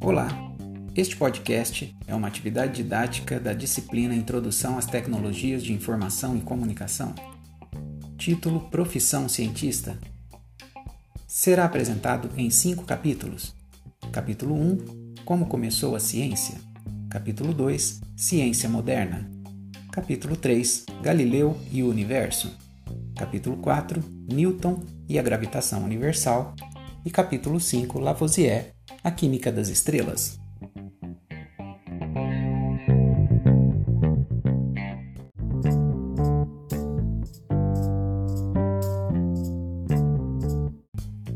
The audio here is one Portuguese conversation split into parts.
Olá! Este podcast é uma atividade didática da disciplina Introdução às Tecnologias de Informação e Comunicação. Título Profissão Cientista. Será apresentado em cinco capítulos. Capítulo 1 Como começou a ciência. Capítulo 2 Ciência moderna. Capítulo 3 Galileu e o Universo. Capítulo 4 Newton e a gravitação universal. E capítulo 5 Lavoisier, a química das estrelas.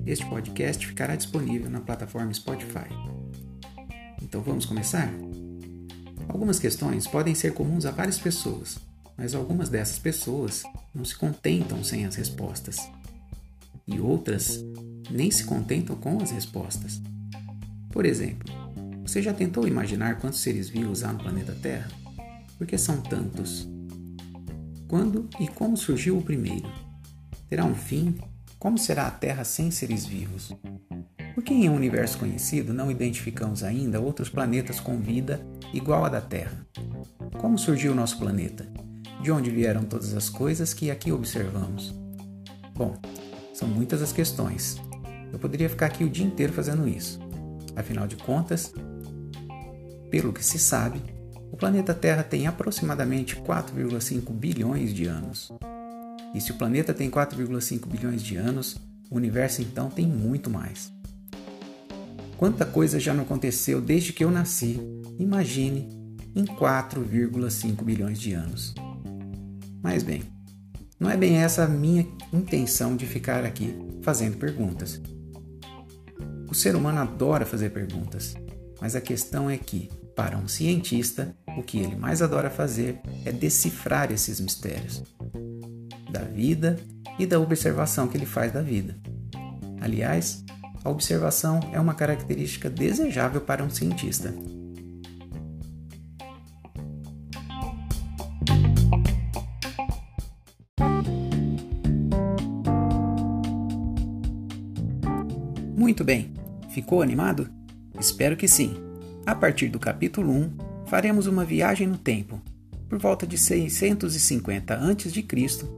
Este podcast ficará disponível na plataforma Spotify. Então vamos começar? Algumas questões podem ser comuns a várias pessoas, mas algumas dessas pessoas não se contentam sem as respostas. E outras nem se contentam com as respostas. Por exemplo, você já tentou imaginar quantos seres vivos há no planeta Terra? Por que são tantos? Quando e como surgiu o primeiro? Terá um fim? Como será a Terra sem seres vivos? Por que em um universo conhecido não identificamos ainda outros planetas com vida igual à da Terra? Como surgiu o nosso planeta? De onde vieram todas as coisas que aqui observamos? Bom, são muitas as questões. Eu poderia ficar aqui o dia inteiro fazendo isso. Afinal de contas, pelo que se sabe, o planeta Terra tem aproximadamente 4,5 bilhões de anos. E se o planeta tem 4,5 bilhões de anos, o universo então tem muito mais. Quanta coisa já não aconteceu desde que eu nasci, imagine, em 4,5 bilhões de anos. Mas bem, não é bem essa a minha intenção de ficar aqui fazendo perguntas. O ser humano adora fazer perguntas, mas a questão é que, para um cientista, o que ele mais adora fazer é decifrar esses mistérios da vida e da observação que ele faz da vida. Aliás, a observação é uma característica desejável para um cientista. Muito bem, ficou animado? Espero que sim. A partir do capítulo 1, faremos uma viagem no tempo. Por volta de 650 a.C.,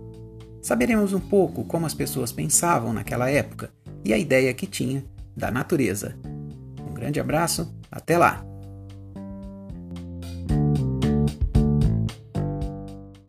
saberemos um pouco como as pessoas pensavam naquela época e a ideia que tinha da natureza. Um grande abraço, até lá!